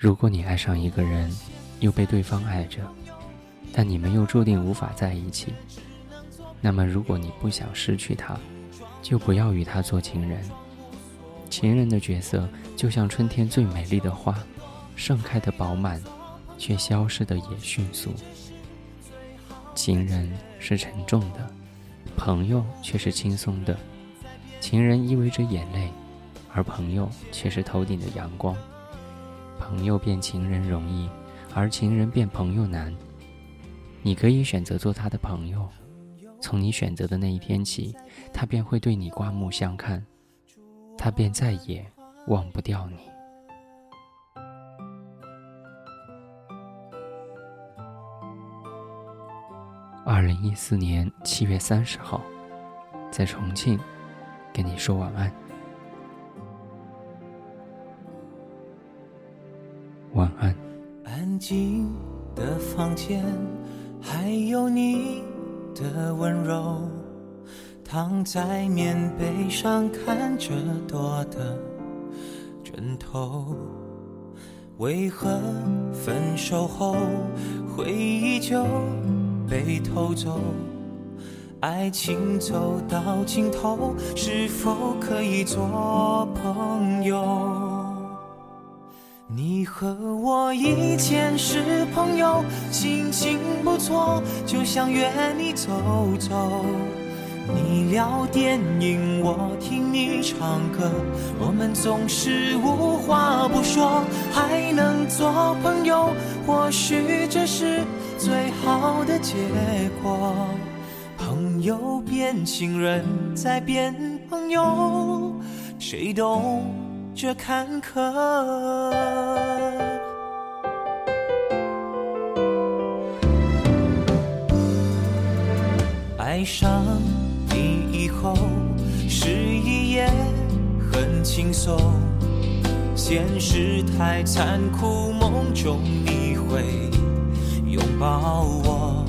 如果你爱上一个人，又被对方爱着，但你们又注定无法在一起，那么如果你不想失去他，就不要与他做情人。情人的角色就像春天最美丽的花，盛开的饱满，却消失的也迅速。情人是沉重的，朋友却是轻松的。情人意味着眼泪，而朋友却是头顶的阳光。朋友变情人容易，而情人变朋友难。你可以选择做他的朋友，从你选择的那一天起，他便会对你刮目相看，他便再也忘不掉你。二零一四年七月三十号，在重庆，跟你说晚安。晚安。安静的房间，还有你的温柔，躺在棉被上看着多的枕头。为何分手后回忆就被偷走？爱情走到尽头，是否可以做朋友？你和我以前是朋友，心情不错，就想约你走走。你聊电影，我听你唱歌，我们总是无话不说，还能做朋友，或许这是最好的结果。朋友变情人，再变朋友，谁懂？这坎坷，爱上你以后，失忆也很轻松。现实太残酷，梦中你会拥抱我。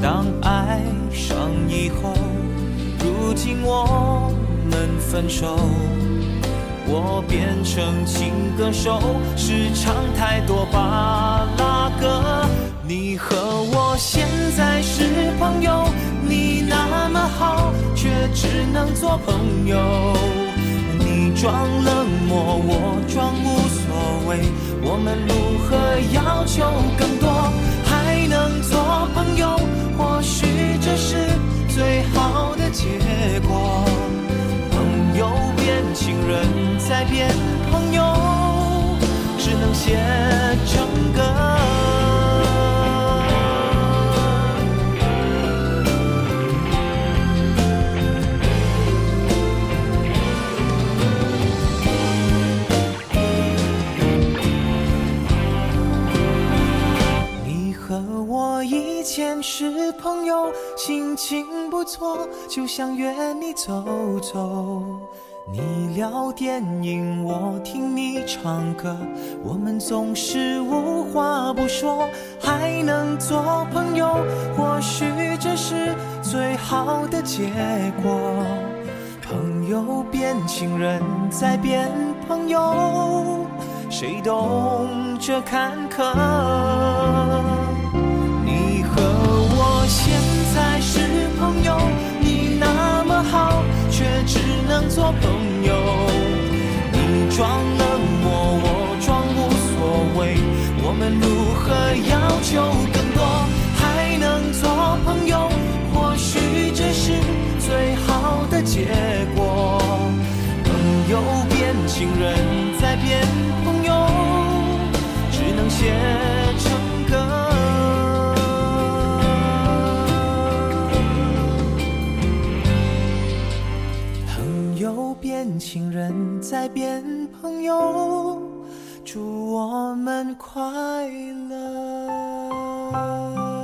当爱上以后，如今我们分手。我变成情歌手，是唱太多巴拉歌。你和我现在是朋友，你那么好，却只能做朋友。你装冷漠，我装无所谓，我们如何要求更多？还能做朋友，或许这是最好的结果。人。再变朋友，只能写成歌。你和我以前是朋友，心情不错，就想约你走走。你聊电影，我听你唱歌，我们总是无话不说，还能做朋友，或许这是最好的结果。朋友变情人，再变朋友，谁懂这坎坷？求更多？还能做朋友？或许这是最好的结果。朋友变情人，再变朋友，只能写成歌。变情人，再变朋友，祝我们快乐。